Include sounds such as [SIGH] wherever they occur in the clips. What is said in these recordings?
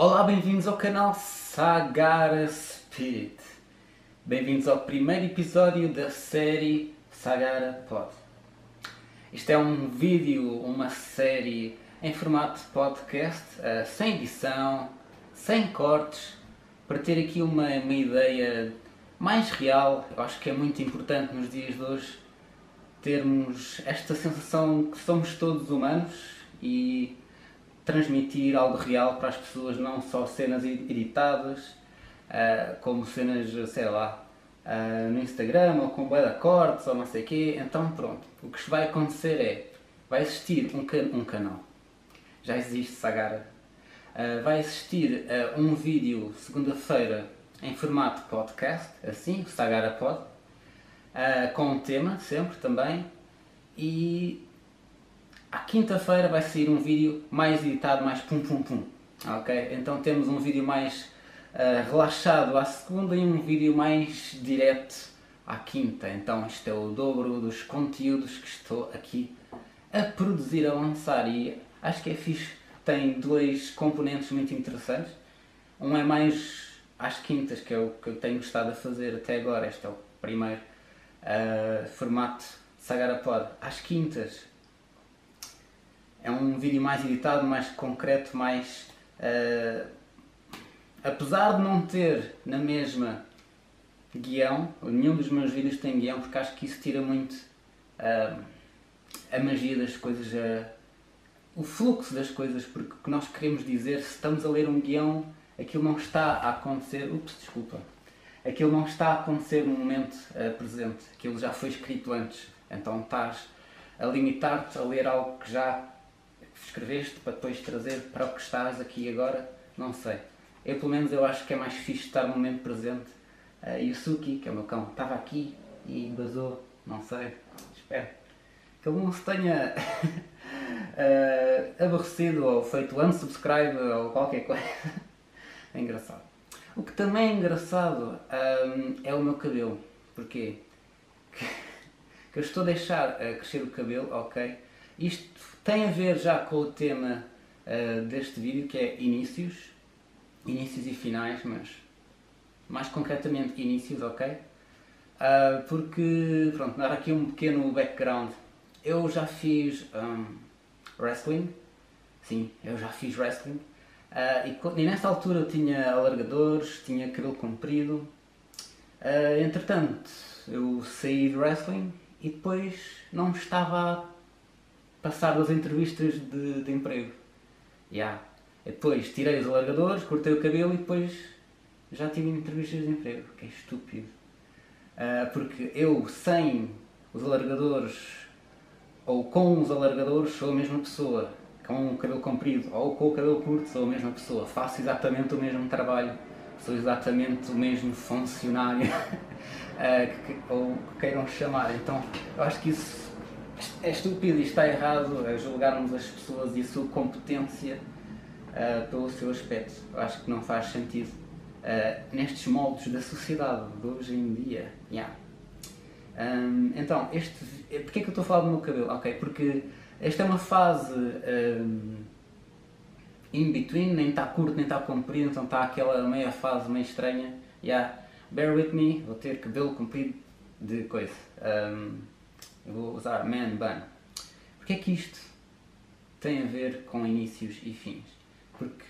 Olá, bem-vindos ao canal Sagara Spirit. Bem-vindos ao primeiro episódio da série Sagara Pod. Isto é um vídeo, uma série em formato podcast, uh, sem edição, sem cortes, para ter aqui uma, uma ideia mais real. Eu acho que é muito importante nos dias de hoje termos esta sensação que somos todos humanos e transmitir algo real para as pessoas, não só cenas editadas, uh, como cenas, sei lá, uh, no Instagram ou com boa cortes ou não sei o quê. Então pronto, o que vai acontecer é, vai existir um, can um canal, já existe Sagara, uh, vai existir um vídeo segunda-feira em formato podcast, assim, o Sagara Pod, com um tema sempre também, e à quinta-feira vai sair um vídeo mais editado, mais pum pum pum. Ok? Então temos um vídeo mais uh, relaxado à segunda e um vídeo mais direto à quinta. Então isto é o dobro dos conteúdos que estou aqui a produzir, a lançar e acho que é fixe. Tem dois componentes muito interessantes. Um é mais às quintas, que é o que eu tenho gostado a fazer até agora. Este é o primeiro uh, formato Sagara Pod. Às quintas é um vídeo mais editado, mais concreto, mais. Uh, apesar de não ter na mesma guião, nenhum dos meus vídeos tem guião, porque acho que isso tira muito uh, a magia das coisas, uh, o fluxo das coisas, porque o que nós queremos dizer, se estamos a ler um guião, aquilo não está a acontecer. Ups, desculpa. Aquilo não está a acontecer no momento presente, aquilo já foi escrito antes. Então estás a limitar-te a ler algo que já escreveste para depois trazer para o que estás aqui agora, não sei. Eu pelo menos eu acho que é mais fixe estar no momento presente. Uh, e o Suki, que é o meu cão, estava aqui e basou, não sei, espero que ele não se tenha uh, [LAUGHS] aborrecido ou feito unsubscribe ou qualquer coisa. [LAUGHS] é engraçado. O que também é engraçado um, é o meu cabelo. Porquê? Que, [LAUGHS] que eu estou a deixar uh, crescer o cabelo, ok? Isto tem a ver já com o tema uh, deste vídeo, que é inícios, inícios e finais, mas mais concretamente inícios, ok? Uh, porque, pronto, dar aqui um pequeno background. Eu já fiz um, wrestling, sim, eu já fiz wrestling, uh, e, e, nessa altura eu tinha alargadores, tinha cabelo comprido. Uh, entretanto, eu saí do wrestling e depois não estava passar das entrevistas de, de emprego. Yeah. depois tirei os alargadores, cortei o cabelo e depois já tive entrevistas de emprego, que é estúpido. Uh, porque eu sem os alargadores ou com os alargadores sou a mesma pessoa. Com o cabelo comprido ou com o cabelo curto sou a mesma pessoa. Faço exatamente o mesmo trabalho. Sou exatamente o mesmo funcionário. [LAUGHS] uh, que, ou que queiram chamar. Então eu acho que isso é estúpido e está errado julgarmos as pessoas e a sua competência uh, pelo seu aspecto. Eu acho que não faz sentido uh, nestes moldes da sociedade de hoje em dia. Yeah. Um, então, este, porquê é que eu estou a falar do meu cabelo? Ok, porque esta é uma fase um, in between, nem está curto nem está comprido, então está aquela meia fase meio estranha. Yeah. Bear with me, vou ter cabelo comprido de coisa. Um, eu vou usar man bun. Porque é que isto tem a ver com inícios e fins? Porque,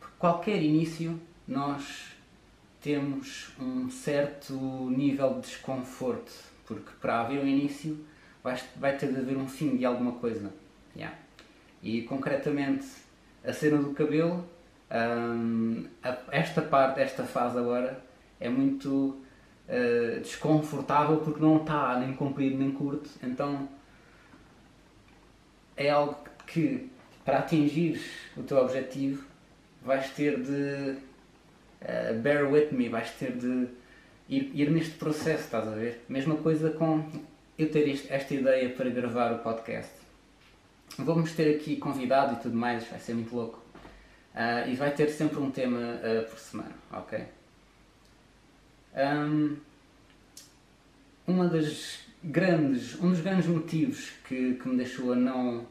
por qualquer início nós temos um certo nível de desconforto, porque para haver um início vai, ter de haver um fim de alguma coisa. Yeah. E concretamente a cena do cabelo, um, esta parte, esta fase agora, é muito uh, desconfortável porque não está nem comprido nem curto, então é algo que para atingir o teu objetivo vais ter de uh, bear with me, vais ter de ir, ir, neste processo, estás a ver? Mesma coisa com eu ter esta ideia para gravar o podcast. Vamos ter aqui convidado e tudo mais, vai ser muito louco. Uh, e vai ter sempre um tema uh, por semana, ok? Um, uma das grandes, um dos grandes motivos que, que me deixou a não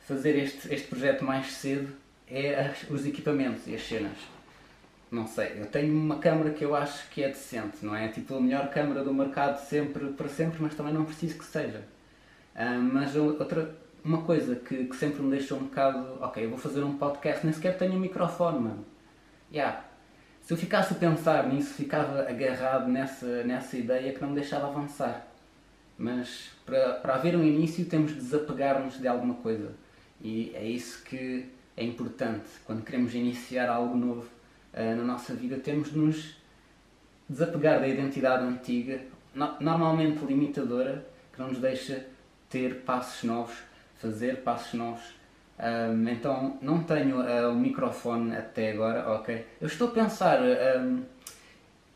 fazer este, este projeto mais cedo é as, os equipamentos e as cenas. Não sei, eu tenho uma câmera que eu acho que é decente, não é tipo a melhor câmera do mercado sempre para sempre, mas também não preciso que seja. Uh, mas outra, uma coisa que, que, sempre me deixou um bocado, ok, eu vou fazer um podcast, nem sequer tenho um microfone, mano. Yeah. Se eu ficasse a pensar nisso, ficava agarrado nessa, nessa ideia que não me deixava avançar. Mas para, para haver um início temos de desapegar-nos de alguma coisa. E é isso que é importante. Quando queremos iniciar algo novo uh, na nossa vida, temos de nos desapegar da identidade antiga, no, normalmente limitadora, que não nos deixa ter passos novos, fazer passos novos. Um, então não tenho uh, o microfone até agora, ok? Eu estou a pensar um,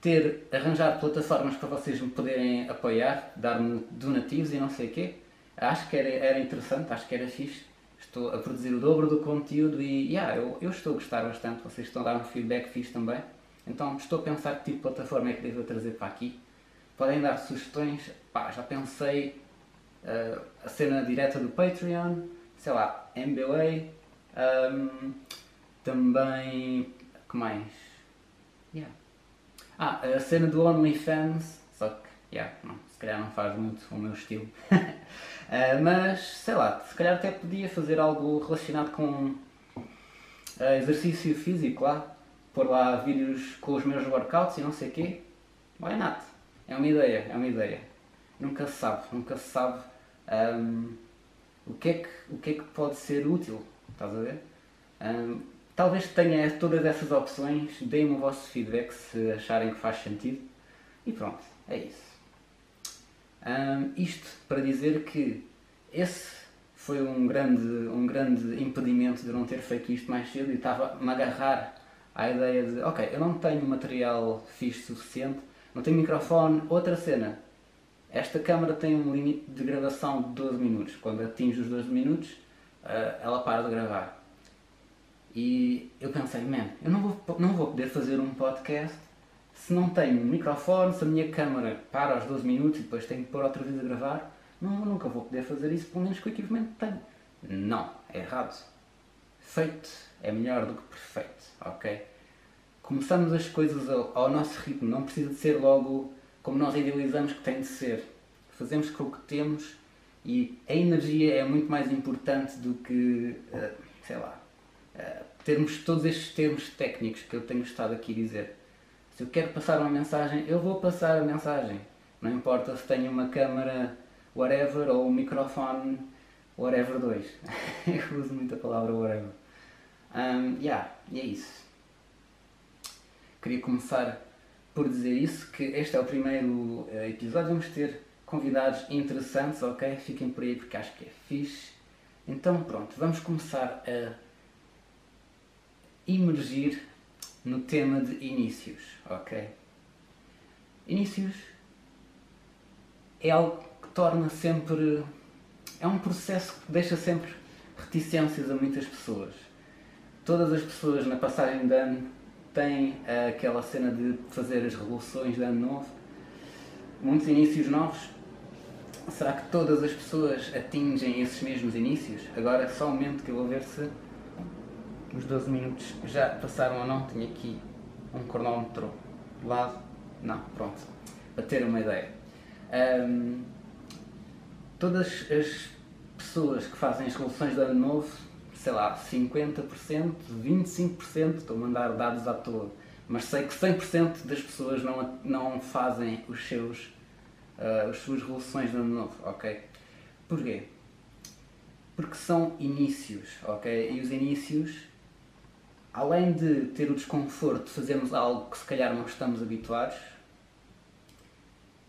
ter, arranjar plataformas para vocês me poderem apoiar, dar-me donativos e não sei o quê. Acho que era, era interessante, acho que era fixe. Estou a produzir o dobro do conteúdo e yeah, eu, eu estou a gostar bastante, vocês estão a dar um feedback fixe também. Então estou a pensar que tipo de plataforma é que devo trazer para aqui. Podem dar sugestões, pá, já pensei uh, a cena direta do Patreon, sei lá, MBA, um, também. que mais? Yeah. Ah, a cena do OnlyFans, só que, yeah, não, se calhar não faz muito o meu estilo. uh, [LAUGHS] mas, sei lá, se calhar até podia fazer algo relacionado com uh, exercício físico lá, pôr lá vídeos com os meus workouts e não sei o quê. Why not? É uma ideia, é uma ideia. Nunca se sabe, nunca se sabe um, o, que é que, o que é que pode ser útil, estás a ver? Um, talvez tenha todas essas opções, deem-me o vosso feedback se acharem que faz sentido e pronto, é isso. Um, isto para dizer que esse foi um grande, um grande impedimento de não ter feito isto mais cedo e estava-me a agarrar à ideia de, ok, eu não tenho material fixe suficiente, não tenho microfone, outra cena, esta câmara tem um limite de gravação de 12 minutos. Quando atinge os 12 minutos, uh, ela para de gravar. E eu pensei, man, eu não vou, não vou poder fazer um podcast se não tenho um microfone, se a minha câmera para aos 12 minutos e depois tenho que pôr outra vez a gravar. Não, nunca vou poder fazer isso, pelo menos com o equipamento que tenho. Não, é errado. Feito é melhor do que perfeito, ok? Começamos as coisas ao, ao nosso ritmo, não precisa de ser logo como nós idealizamos que tem de ser. Fazemos com o que temos e a energia é muito mais importante do que, uh, sei lá, uh, termos todos estes termos técnicos que eu tenho estado aqui a dizer. Se eu quero passar uma mensagem, eu vou passar a mensagem. Não importa se tenho uma câmera whatever ou um microfone whatever 2. [LAUGHS] eu uso muito a palavra whatever. Um, yeah, e é isso. Queria começar por dizer isso, que este é o primeiro uh, episódio, vamos ter convidados interessantes, ok? Fiquem por aí porque acho que é fixe. Então pronto, vamos começar a emergir no tema de inícios, ok? Inícios é algo que torna sempre. é um processo que deixa sempre reticências a muitas pessoas. Todas as pessoas na passagem de ano tem aquela cena de fazer as revoluções de ano novo, muitos inícios novos. Será que todas as pessoas atingem esses mesmos inícios? Agora só um momento que eu vou ver se os 12 minutos já passaram ou não. Tenho aqui um cronómetro de lado. Não, pronto. Para ter uma ideia. Um, todas as pessoas que fazem as revoluções de ano novo sei lá, 50%, 25%, estou a mandar dados à toa, mas sei que 100% das pessoas não, não fazem os seus, uh, as suas revoluções de ano novo, ok? Porquê? Porque são inícios, ok? E os inícios, além de ter o desconforto de fazermos algo que se calhar não estamos habituados,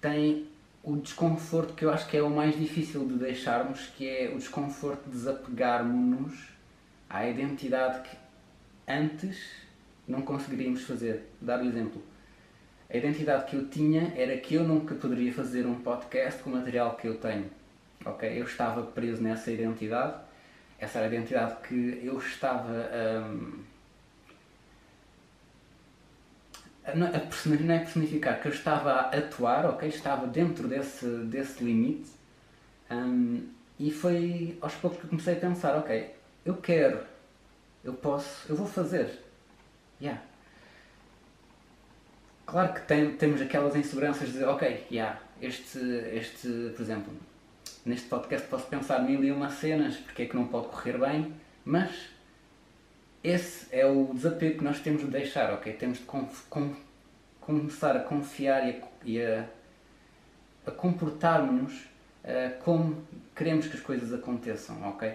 têm o desconforto que eu acho que é o mais difícil de deixarmos, que é o desconforto de desapegarmos-nos à identidade que antes não conseguiríamos fazer. Dar o exemplo. A identidade que eu tinha era que eu nunca poderia fazer um podcast com o material que eu tenho. Ok? Eu estava preso nessa identidade. Essa era a identidade que eu estava um, a, não é personificar, que eu estava a atuar, ok? Estava dentro desse, desse limite. Um, e foi aos poucos que comecei a pensar, ok, eu quero eu posso, eu vou fazer. Yeah. Claro que tem, temos aquelas inseguranças de dizer, ok, yeah, este, este, por exemplo, neste podcast posso pensar mil e uma cenas, porque é que não pode correr bem, mas esse é o desafio que nós temos de deixar, ok? Temos de com, com, começar a confiar e a, e a, a comportar-nos uh, como queremos que as coisas aconteçam, ok?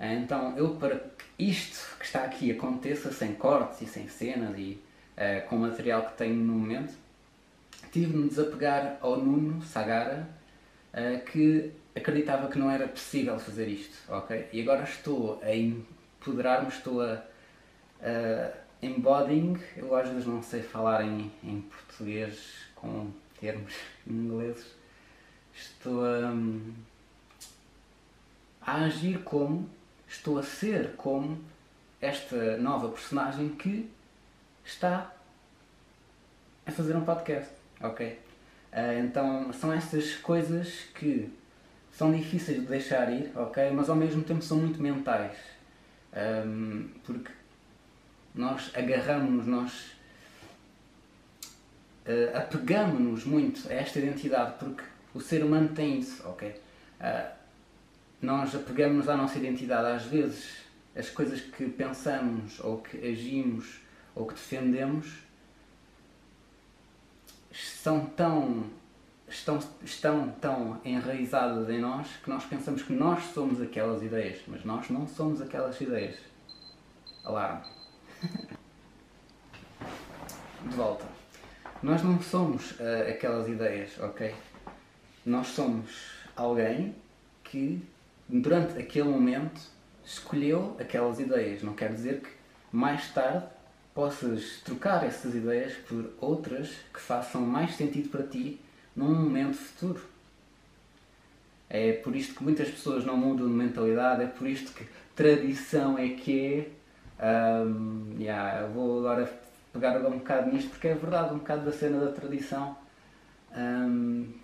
Uh, então, eu para que isto que está aqui aconteça sem cortes e sem cenas e uh, com o material que tenho no momento, tive de me desapegar ao Nuno Sagara, que acreditava que não era possível fazer isto, ok? E agora estou a empoderar-me, estou a, a embodying, eu às vezes não sei falar em, em português com termos [LAUGHS] ingleses, estou a, a agir como, estou a ser como esta nova personagem que está a fazer um podcast, ok? Uh, então são estas coisas que são difíceis de deixar ir, ok? Mas ao mesmo tempo são muito mentais. Um, porque nós agarramos-nos, nós uh, apegamos-nos muito a esta identidade, porque o ser humano tem isso, ok? Uh, nós apegamos-nos à nossa identidade. Às vezes, as coisas que pensamos, ou que agimos, ou que defendemos, são tão estão, estão tão enraizadas em nós que nós pensamos que nós somos aquelas ideias, mas nós não somos aquelas ideias. Alarme. [LAUGHS] De volta. Nós não somos uh, aquelas ideias, ok? Nós somos alguém que, durante aquele momento, escolheu aquelas ideias. Não quer dizer que mais tarde possas trocar essas ideias por outras que façam mais sentido para ti num momento futuro. É por isto que muitas pessoas não mudam de mentalidade, é por isto que tradição é que é. Um, yeah, vou agora pegar um bocado nisto porque é verdade, um bocado da cena da tradição. Um,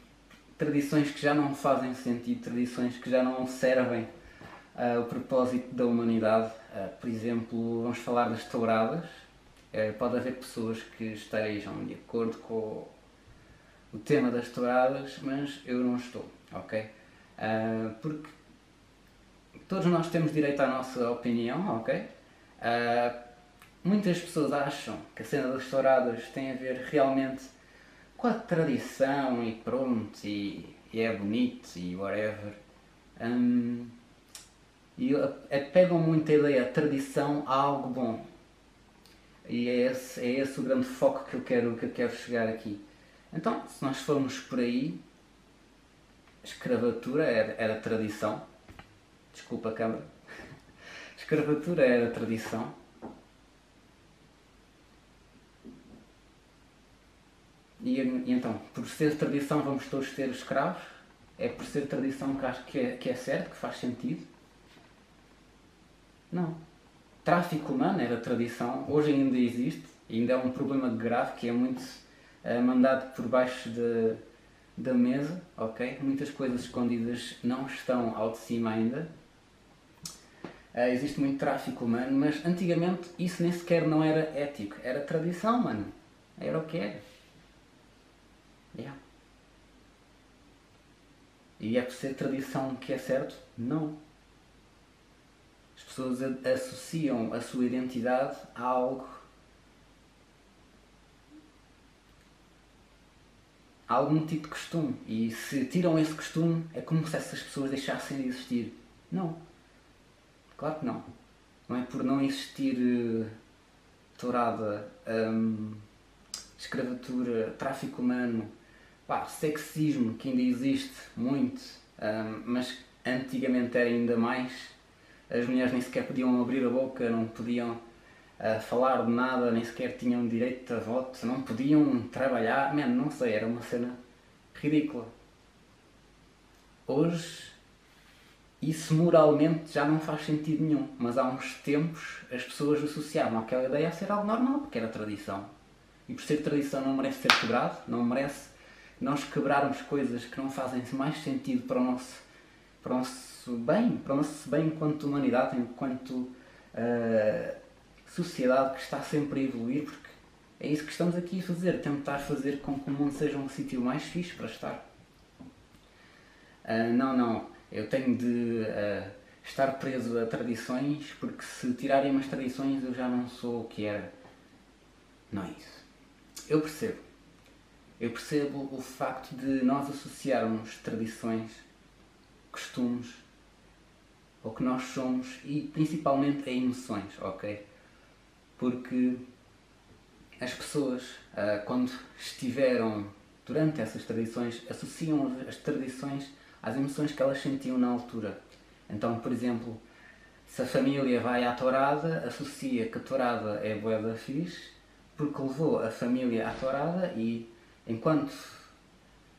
tradições que já não fazem sentido, tradições que já não servem uh, o propósito da humanidade. Uh, por exemplo, vamos falar das touradas. Uh, pode haver pessoas que estejam de acordo com o tema das touradas, mas eu não estou, ok? Porque todos nós temos direito à nossa opinião, ok? Muitas pessoas acham que a cena das touradas tem a ver realmente com a tradição e pronto, e, e é bonito e whatever. Um, e pegam muito a ideia, a tradição a algo bom. E é esse, é esse o grande foco que eu quero, que eu quero chegar aqui. Então, se nós formos por aí, escravatura era, era tradição. Desculpa, câmara. [LAUGHS] Escravatura era tradição. E, e, então, por ser tradição, vamos todos ser escravos? É por ser tradição que acho que é, que é certo, que faz sentido? Não. Tráfico humano era tradição, hoje ainda existe, ainda é um problema grave que é muito uh, mandado por baixo de, da mesa, ok? Muitas coisas escondidas não estão ao de cima ainda. Uh, existe muito tráfico humano, mas antigamente isso nem sequer não era ético, era tradição, mano. Era o que era. Yeah. E é por ser tradição que é certo? Não. As pessoas associam a sua identidade a algo há algum tipo de costume. E se tiram esse costume, é como se essas pessoas deixassem de existir. Não. Claro que não. Não é por não existir uh, tourada, um, escravatura, tráfico humano, pá, sexismo, que ainda existe muito, um, mas antigamente era ainda mais. As mulheres nem sequer podiam abrir a boca, não podiam a falar de nada, nem sequer tinham direito a voto, não podiam trabalhar, man, não sei, era uma cena ridícula. Hoje isso moralmente já não faz sentido nenhum, mas há uns tempos as pessoas associavam aquela ideia a ser algo normal, porque era tradição. E por ser tradição não merece ser quebrado, não merece nós quebrarmos coisas que não fazem mais sentido para o nosso, para o nosso bem, para o nosso bem enquanto humanidade, enquanto uh, sociedade que está sempre a evoluir, porque é isso que estamos aqui a fazer, tentar fazer com que o mundo seja um sítio mais fixe para estar. Uh, não, não, eu tenho de uh, estar preso a tradições, porque se tirarem as tradições eu já não sou o que era. Não é isso. Eu percebo. Eu percebo o facto de nós associarmos tradições, costumes, ao que nós somos e principalmente a emoções, ok? Porque as pessoas, uh, quando estiveram durante essas tradições, associam as tradições às emoções que elas sentiam na altura. Então, por exemplo, se a família vai à tourada, associa que a tourada é boa da fixe, porque levou a família à tourada e enquanto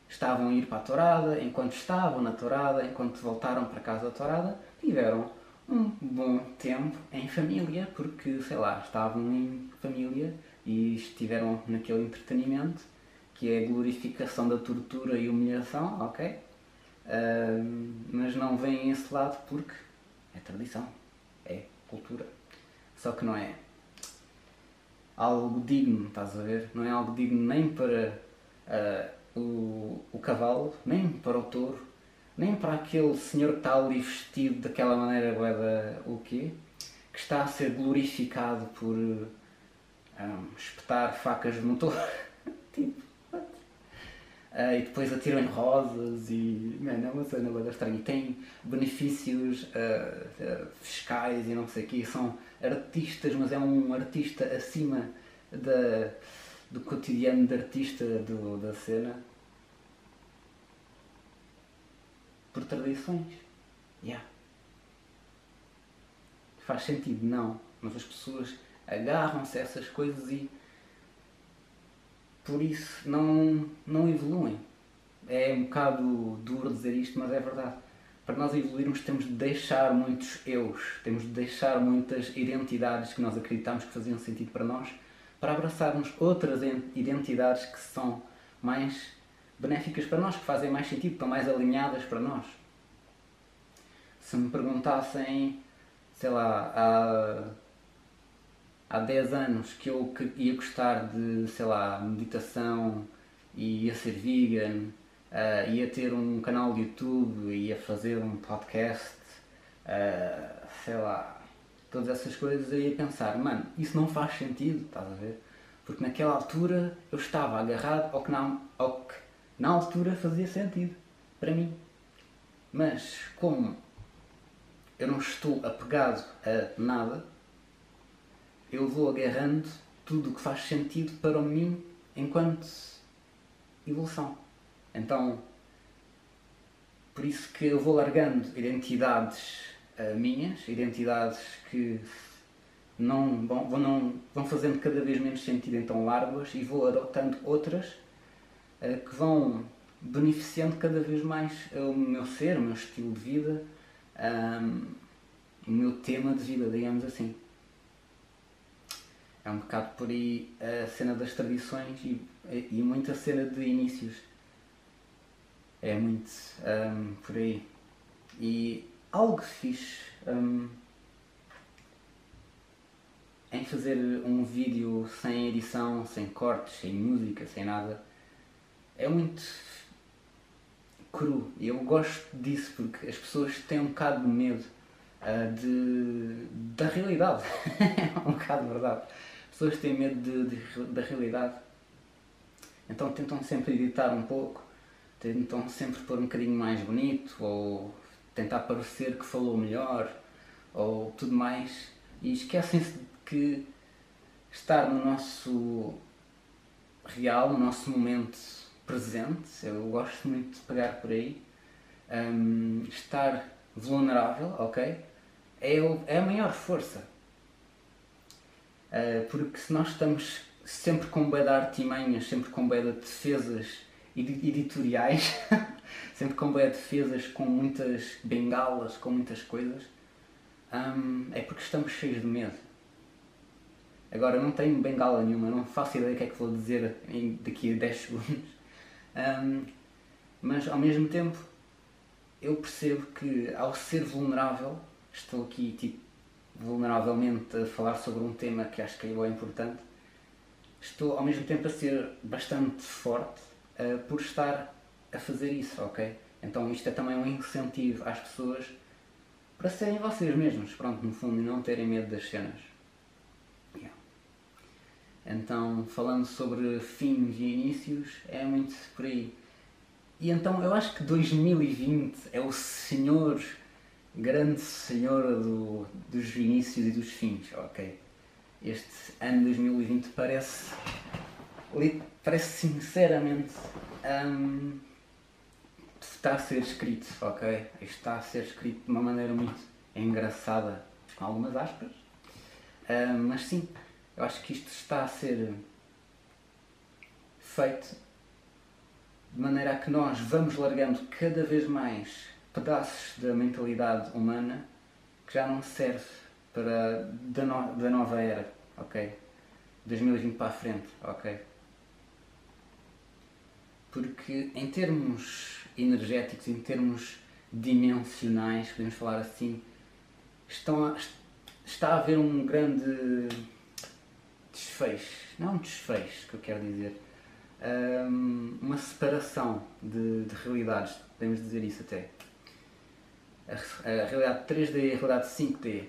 estavam a ir para a tourada, enquanto estavam na tourada, enquanto voltaram para casa da tourada, tiveram um bom tempo em família, porque, sei lá, estavam em família e estiveram naquele entretenimento que é a glorificação da tortura e humilhação, ok? Uh, mas não vem esse lado porque é tradição, é cultura. Só que não é algo digno, estás a ver? Não é algo digno nem para uh, o, o cavalo, nem para o touro, nem para aquele senhor que está ali vestido daquela maneira boeda, o quê? Que está a ser glorificado por um, espetar facas de motor. [LAUGHS] tipo, uh, e depois atiram rosas e. Mano, é uma cena boeda estranha. E tem benefícios uh, uh, fiscais e não sei o quê. São artistas, mas é um artista acima da, do cotidiano de artista do, da cena por tradições. Yeah. Faz sentido? Não. Mas as pessoas agarram-se a essas coisas e por isso não, não evoluem. É um bocado duro dizer isto, mas é verdade. Para nós evoluirmos temos de deixar muitos eus, temos de deixar muitas identidades que nós acreditamos que faziam sentido para nós, para abraçarmos outras identidades que são mais benéficas para nós, que fazem mais sentido, estão mais alinhadas para nós. Se me perguntassem, sei lá, há, há 10 anos que eu ia gostar de, sei lá, meditação ia ser vegan, uh, ia ter um canal de YouTube, ia fazer um podcast, uh, sei lá, todas essas coisas, eu ia pensar, mano, isso não faz sentido, estás a ver? Porque naquela altura eu estava agarrado ao que, não, ao que na altura fazia sentido para mim. Mas como eu não estou apegado a nada, eu vou agarrando tudo o que faz sentido para mim enquanto evolução. Então, por isso que eu vou largando identidades uh, minhas, identidades que não vão, vão, não, vão fazendo cada vez menos sentido, então largo-as e vou adotando outras uh, que vão beneficiando cada vez mais o meu ser, o meu estilo de vida, um, o meu tema de vida, digamos assim. É um bocado por aí a cena das tradições e, e muita cena de inícios. É muito um, por aí. E algo fixe um, em fazer um vídeo sem edição, sem cortes, sem música, sem nada, é muito cru. Eu gosto disso porque as pessoas têm um bocado de medo uh, de, da realidade. é [LAUGHS] um bocado verdade. As pessoas têm medo de, de, da realidade. Então tentam sempre editar um pouco, tentam sempre pôr um bocadinho mais bonito, ou tentar parecer que falou melhor, ou tudo mais, e esquecem-se de que estar no nosso real, no nosso momento presente, eu gosto muito de pegar por aí, um, estar vulnerável, ok? É, é a maior força. Uh, porque se nós estamos sempre com bué de artimanhas, sempre com bué de defesas editoriais, [LAUGHS] sempre com de defesas, com muitas bengalas, com muitas coisas, um, é porque estamos cheios de medo. Agora, não tenho bengala nenhuma, não faço ideia do que é que vou dizer daqui a 10 segundos. [LAUGHS] Um, mas ao mesmo tempo eu percebo que ao ser vulnerável estou aqui tipo vulneravelmente a falar sobre um tema que acho que é importante, estou ao mesmo tempo a ser bastante forte uh, por estar a fazer isso, ok? Então isto é também um incentivo às pessoas para serem vocês mesmos, pronto, no fundo, e não terem medo das cenas. Yeah. Então, falando sobre fins e inícios, é muito por aí. E então eu acho que 2020 é o senhor, grande senhor do, dos inícios e dos fins, ok? Este ano 2020 parece, parece sinceramente um, está a ser escrito, ok? Está a ser escrito de uma maneira muito engraçada, com algumas aspas, um, mas sim, eu acho que isto está a ser feito de maneira a que nós vamos largando cada vez mais pedaços da mentalidade humana que já não serve para da, no, da nova era, ok? 2020 para a frente, ok? Porque em termos energéticos, em termos dimensionais, podemos falar assim, estão a, está a haver um grande desfecho, não um desfecho que eu quero dizer, um, uma separação de, de, realidades, podemos dizer isso até. A, a, realidade 3D e a realidade 5D.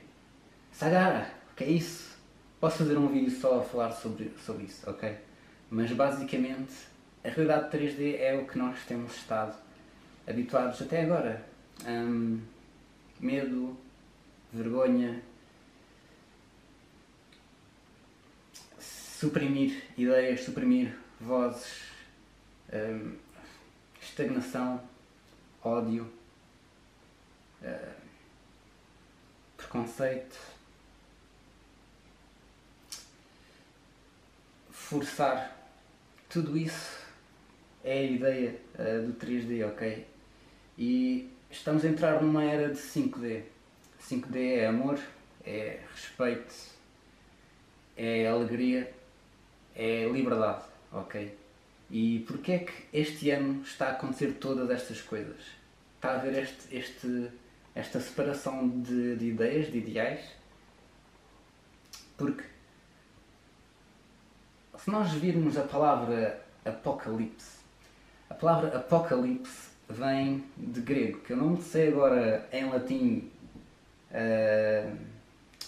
Sagara, o que é isso? Posso fazer um vídeo só a falar sobre, sobre isso, ok? Mas basicamente a realidade 3D é o que nós temos estado habituados até agora. Um, medo, vergonha, suprimir ideias, suprimir vozes, um, estagnação, ódio, uh, preconceito, forçar. Tudo isso é a ideia uh, do 3D, ok? E estamos a entrar numa era de 5D. 5D é amor, é respeito, é alegria, é liberdade ok? E porquê é que este ano está a acontecer todas estas coisas? Está a haver este, este, esta separação de, de ideias, de ideais? Porque se nós virmos a palavra apocalipse, a palavra apocalipse vem de grego, que eu não sei agora em latim. Uh,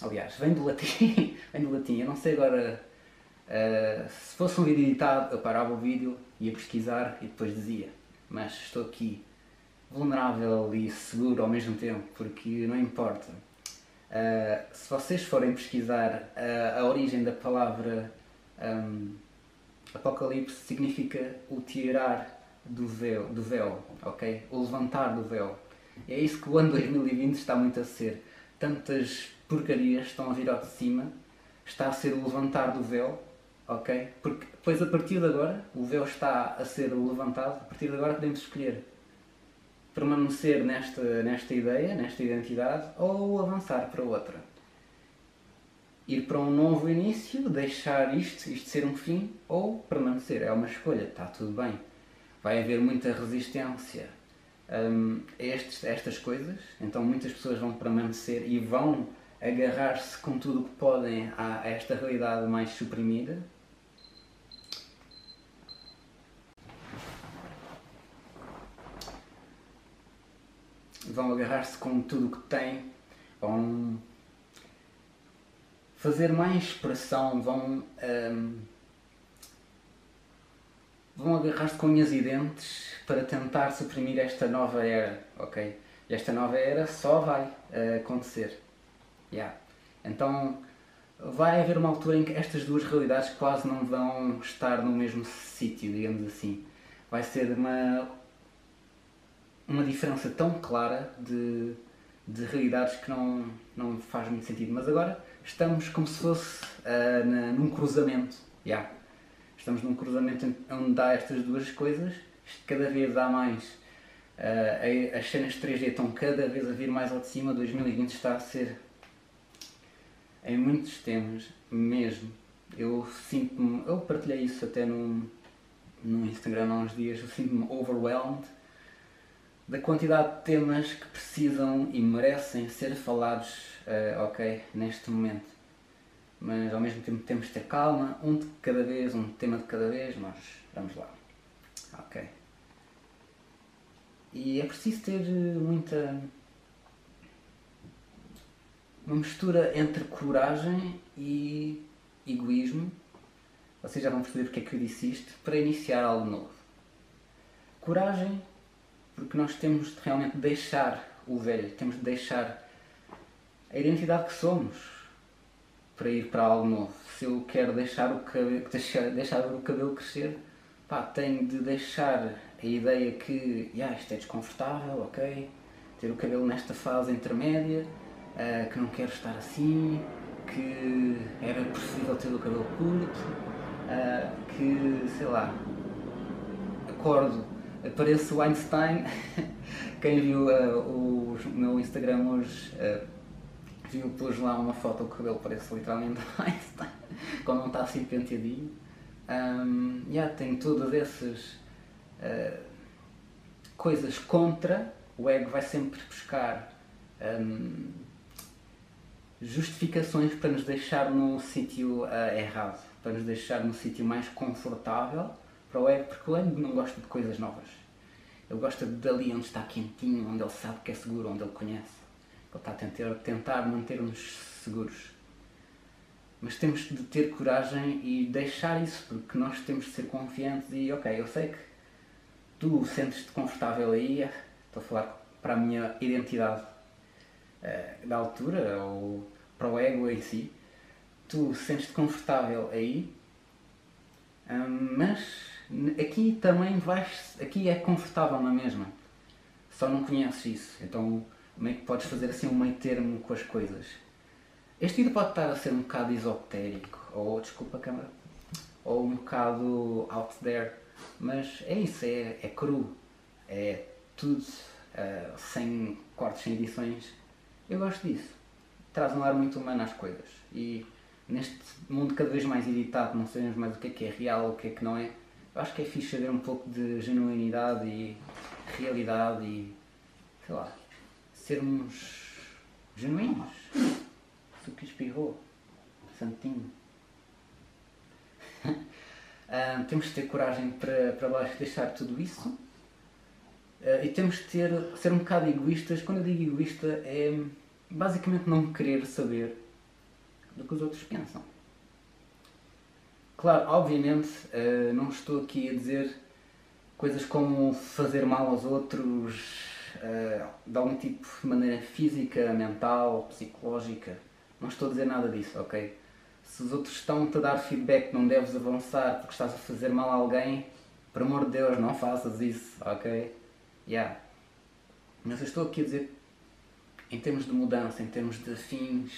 aliás, vem do latim, [LAUGHS] vem do latim, eu não sei agora Uh, se fosse um vídeo editado, eu parava o vídeo, ia pesquisar e depois dizia. Mas estou aqui vulnerável e seguro ao mesmo tempo, porque não importa. Uh, se vocês forem pesquisar uh, a origem da palavra um, Apocalipse, significa o tirar do véu, do véu, ok? O levantar do véu. É isso que o ano 2020 está muito a ser. Tantas porcarias estão a vir ao de cima, está a ser o levantar do véu ok? Porque depois a partir de agora o véu está a ser levantado, a partir de agora podemos escolher permanecer nesta, nesta ideia, nesta identidade, ou avançar para outra. Ir para um novo início, deixar isto, isto ser um fim, ou permanecer. É uma escolha, está tudo bem. Vai haver muita resistência um, a, estes, a estas coisas, então muitas pessoas vão permanecer e vão agarrar-se com tudo o que podem a esta realidade mais suprimida, vão agarrar-se com tudo o que têm, vão fazer mais pressão, vão, um, vão agarrar-se com unhas e dentes para tentar suprimir esta nova era, ok? Esta nova era só vai uh, acontecer. Yeah. Então vai haver uma altura em que estas duas realidades quase não vão estar no mesmo sítio, digamos assim. Vai ser uma uma diferença tão clara de, de realidades que não, não faz muito sentido. Mas agora estamos como se fosse uh, na, num cruzamento. Yeah. Estamos num cruzamento onde dá estas duas coisas, cada vez há mais. Uh, as cenas 3D estão cada vez a vir mais ao de cima, 2020 está a ser em muitos temas mesmo. Eu sinto-me, eu partilhei isso até no, no Instagram há uns dias, eu sinto-me overwhelmed da quantidade de temas que precisam e merecem ser falados, uh, ok, neste momento. Mas ao mesmo tempo temos de ter calma, um de cada vez, um tema de cada vez, mas vamos lá. Ok. E é preciso ter muita. uma mistura entre coragem e egoísmo. Vocês já vão perceber porque é que eu disse isto, para iniciar algo novo. Coragem porque nós temos de realmente deixar o velho, temos de deixar a identidade que somos para ir para algo novo. Se eu quero deixar o cabelo, deixar, deixar o cabelo crescer, pá, tenho de deixar a ideia que yeah, isto é desconfortável, ok? Ter o cabelo nesta fase intermédia, uh, que não quero estar assim, que era preferível ter o cabelo curto, uh, que sei lá, acordo Aparece o Einstein. [LAUGHS] Quem viu uh, o meu Instagram hoje viu, pôs lá uma foto, o cabelo parece literalmente Einstein, quando não está assim penteadinho. Um, yeah, tem todas essas uh, coisas contra, o ego vai sempre buscar um, justificações para nos deixar no sítio uh, errado, para nos deixar no sítio mais confortável para o ego, porque o ego não gosta de coisas novas. Ele gosta de dali onde está quentinho, onde ele sabe que é seguro, onde ele conhece. Está a tentar, tentar manter-nos seguros. Mas temos de ter coragem e deixar isso, porque nós temos de ser confiantes e, ok, eu sei que tu sentes-te confortável aí, estou a falar para a minha identidade uh, da altura, ou para o ego em si, tu sentes-te confortável aí, um, mas Aqui também vais, aqui é confortável na mesma, só não conheces isso, então podes fazer assim um meio termo com as coisas. Este vídeo pode estar a ser um bocado esotérico, ou desculpa a câmera, ou um bocado out there, mas é isso, é, é cru, é tudo uh, sem cortes, sem edições. Eu gosto disso. Traz um ar muito humano às coisas. E neste mundo cada vez mais editado, não sabemos mais o que é que é real, o que é que não é, eu acho que é fixe haver um pouco de genuinidade e realidade e, sei lá, sermos genuínos. Isso que espirrou. Santinho. uh, [LAUGHS] temos de ter coragem para, para baixo deixar tudo isso. Uh, e temos de ter, ser um bocado egoístas. Quando eu digo egoísta é basicamente não querer saber do que os outros pensam. Claro, obviamente, uh, não estou aqui a dizer coisas como fazer mal aos outros uh, de algum tipo de maneira física, mental, psicológica. Não estou a dizer nada disso, ok? Se os outros estão-te a dar feedback não deves avançar porque estás a fazer mal a alguém, por amor de Deus, não faças isso, ok? Yeah. Mas eu estou aqui a dizer, em termos de mudança, em termos de fins,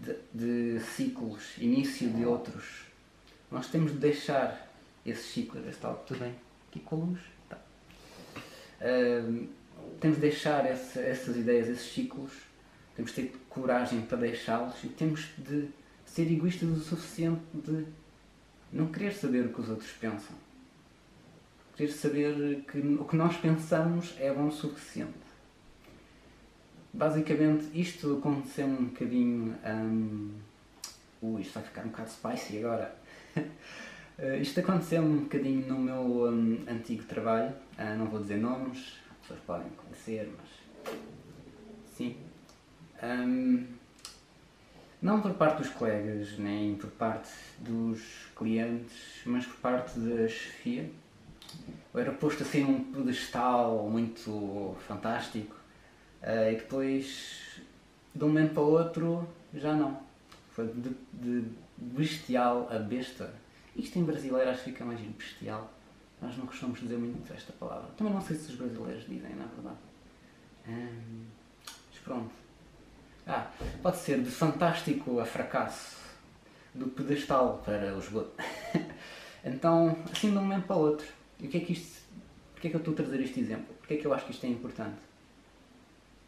de, de ciclos, início de outros, nós temos de deixar esses ciclos, está tudo bem? Aqui com a luz? Tá. Uh, temos de deixar essa, essas ideias, esses ciclos, temos de ter coragem para deixá-los e temos de ser egoístas o suficiente de não querer saber o que os outros pensam. Querer saber que o que nós pensamos é bom o suficiente. Basicamente, isto aconteceu um bocadinho. Um... Ui, isto vai ficar um bocado spicy agora. Uh, [LAUGHS] isto aconteceu um bocadinho no meu um, antigo trabalho, uh, não vou dizer nomes, pessoas podem conhecer, mas sim. Um, não por parte dos colegas, nem por parte dos clientes, mas por parte da chefia. Eu era posto assim um pedestal muito fantástico uh, e depois, de um momento para o outro, já não. Foi de, de bestial a besta. Isto em brasileiro acho que fica mais bestial. Nós não costumamos dizer muito esta palavra. Também não sei se os brasileiros dizem, na verdade. Hum, mas pronto. Ah, pode ser de fantástico a fracasso. Do pedestal para o esgoto. [LAUGHS] então, assim de um momento para o outro. E o que é que isto. Porquê é que eu estou a trazer este exemplo? Porquê é que eu acho que isto é importante?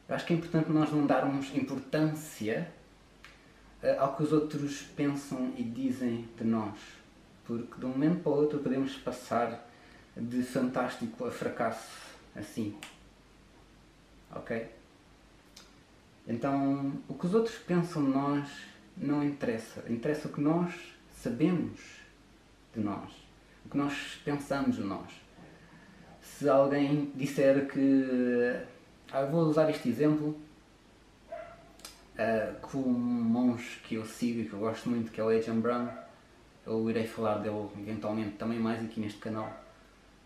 Eu acho que é importante nós não darmos importância eh, ao que os outros pensam e dizem de nós. Porque de um momento para o outro podemos passar de fantástico a fracasso, assim. Ok? Então, o que os outros pensam de nós não interessa. Interessa o que nós sabemos de nós. O que nós pensamos de nós. Se alguém disser que. Ah, vou usar este exemplo. Uh, que um monge que eu sigo e que eu gosto muito, que é o Adrian Brown, eu irei falar dele eventualmente também mais aqui neste canal.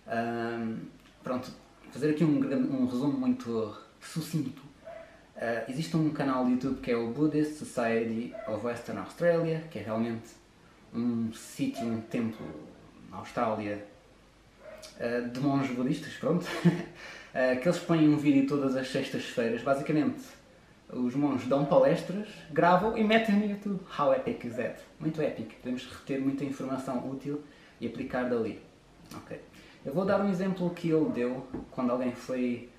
Uh, pronto, fazer aqui um, um resumo muito sucinto Uh, existe um canal de YouTube que é o Buddhist Society of Western Australia, que é realmente um sítio, um templo na Austrália uh, de monges budistas, pronto. uh, [LAUGHS] que eles põem um vídeo todas as sextas-feiras. Basicamente, os monges dão palestras, gravam e metem no YouTube. How epic is that? Muito épico. Podemos reter muita informação útil e aplicar dali. Ok. Eu vou dar um exemplo que ele deu quando alguém foi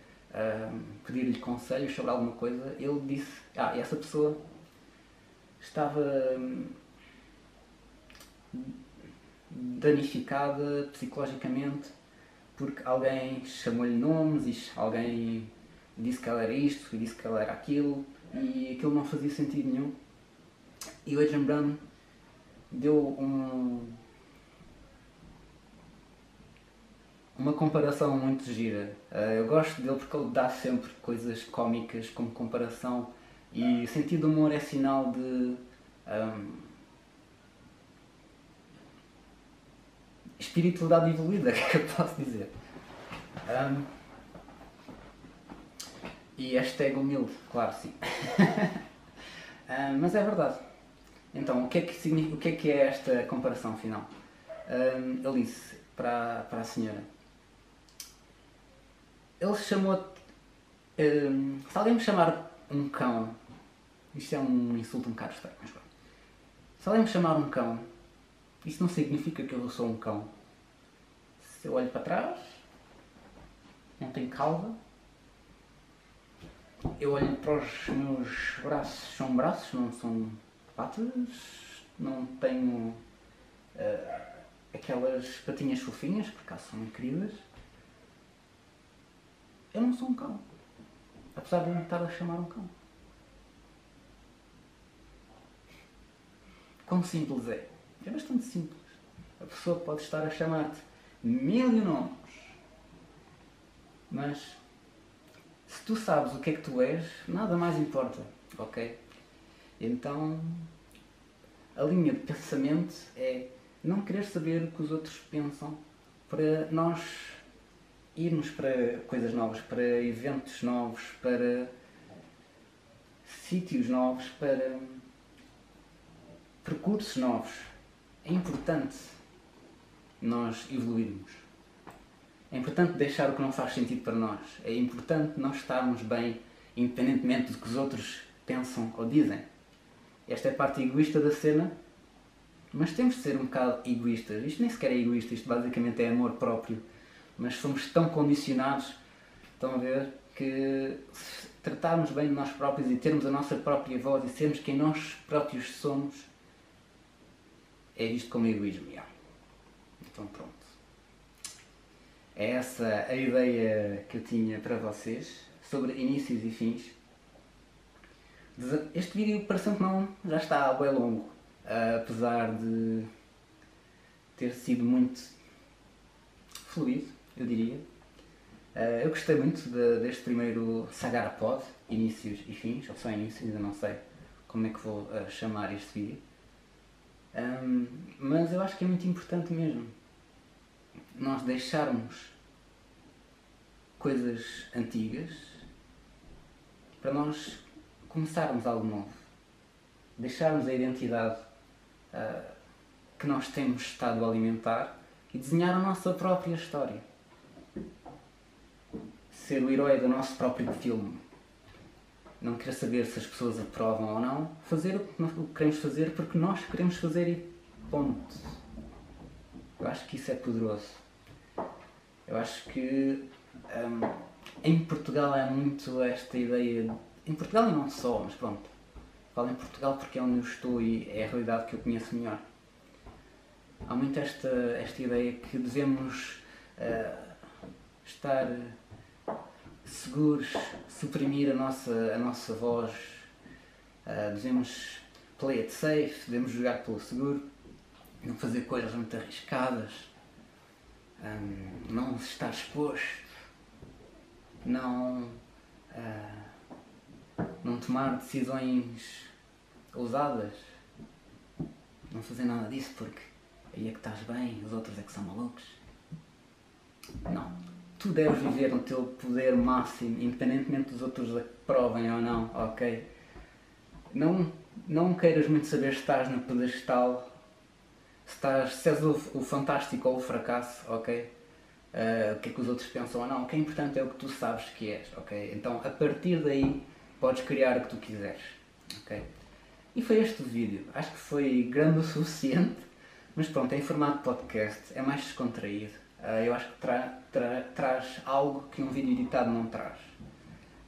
pedir-lhe conselhos sobre alguma coisa, ele disse: Ah, essa pessoa estava hum, danificada psicologicamente porque alguém chamou-lhe nomes alguém disse que ela era isto e disse que ela era aquilo e aquilo não fazia sentido nenhum. E o Adrian Brown deu um, uma comparação muito gira. Uh, eu gosto dele porque ele dá sempre coisas cómicas como comparação e sentido humor é sinal de um, espiritualidade evoluída, [LAUGHS] que eu posso dizer. Um, e hashtag humilde, claro, sim. um, [LAUGHS] mas é verdade. Então, o que é que, significa, o que, é, que é esta comparação final? Um, ele disse para, para a senhora ele chamou. Um, se alguém me chamar um cão, isto é um insulto um bocado estranho, mas pronto. Se alguém me chamar um cão, isso não significa que eu sou um cão. Se eu olho para trás, não tenho cauda. Eu olho para os meus braços, são braços, não são patas. Não tenho uh, aquelas patinhas fofinhas, por acaso são queridas eu não sou um cão. Apesar de me estar a chamar um cão. Quão simples é? É bastante simples. A pessoa pode estar a chamar-te mil nomes. Mas se tu sabes o que é que tu és, nada mais importa. Ok? Então a linha de pensamento é não querer saber o que os outros pensam para nós irmos para coisas novas, para eventos novos, para sítios novos, para percursos novos. É importante nós evoluirmos. É importante deixar o que não faz sentido para nós. É importante nós estarmos bem, independentemente do que os outros pensam ou dizem. Esta é a parte egoísta da cena, mas temos de ser um bocado egoístas. Isto nem sequer é egoísta, isto basicamente é amor próprio mas somos tão condicionados, estão a ver, que se tratarmos bem de nós próprios e termos a nossa própria voz e sermos quem nós próprios somos, é visto como egoísmo. Yeah. Então pronto. É essa a ideia que eu tinha para vocês sobre inícios e fins. Este vídeo parece que não já está bem longo, apesar de ter sido muito fluido eu diria. Uh, eu gostei muito de, deste primeiro Sagara Pod, inícios e fins, ou só inícios, ainda não sei como é que vou uh, chamar este vídeo. Um, mas eu acho que é muito importante mesmo nós deixarmos coisas antigas para nós começarmos algo novo. Deixarmos a identidade uh, que nós temos estado a alimentar e desenhar a nossa própria história ser o herói do nosso próprio filme. Não querer saber se as pessoas aprovam ou não. Fazer o que queremos fazer porque nós queremos fazer e ponto. Eu acho que isso é poderoso. Eu acho que um, em Portugal há muito esta ideia. Em Portugal e não só, mas pronto. Falo em Portugal porque é onde eu estou e é a realidade que eu conheço melhor. Há muito esta, esta ideia que devemos uh, estar seguros, suprimir a nossa, a nossa voz, uh, devemos play it safe, devemos jogar pelo seguro, não fazer coisas muito arriscadas, um, não estar exposto, não, uh, não tomar decisões ousadas, não fazer nada disso porque aí é que estás bem, os outros é que são malucos. Não. Tu deves viver no teu poder máximo, independentemente dos outros aprovem ou não, ok? Não, não queiras muito saber se estás no pedestal, se, estás, se és o, o fantástico ou o fracasso, ok? Uh, o que é que os outros pensam ou não. O que é importante é o que tu sabes que és, ok? Então, a partir daí, podes criar o que tu quiseres, ok? E foi este o vídeo. Acho que foi grande o suficiente, mas pronto, é em formato podcast, é mais descontraído. Uh, eu acho que tra tra traz algo que um vídeo editado não traz.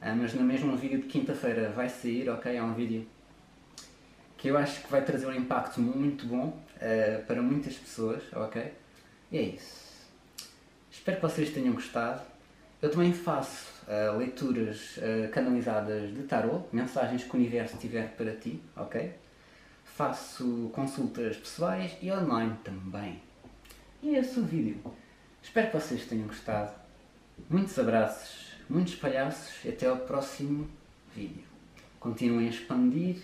Uh, mas no mesmo vídeo de quinta-feira vai sair, ok? É um vídeo que eu acho que vai trazer um impacto muito bom uh, para muitas pessoas, ok? E é isso. Espero que vocês tenham gostado. Eu também faço uh, leituras uh, canalizadas de tarot, mensagens que o universo tiver para ti, ok? Faço consultas pessoais e online também. E é esse o vídeo. Espero que vocês tenham gostado. Muitos abraços, muitos palhaços e até ao próximo vídeo. Continuem a expandir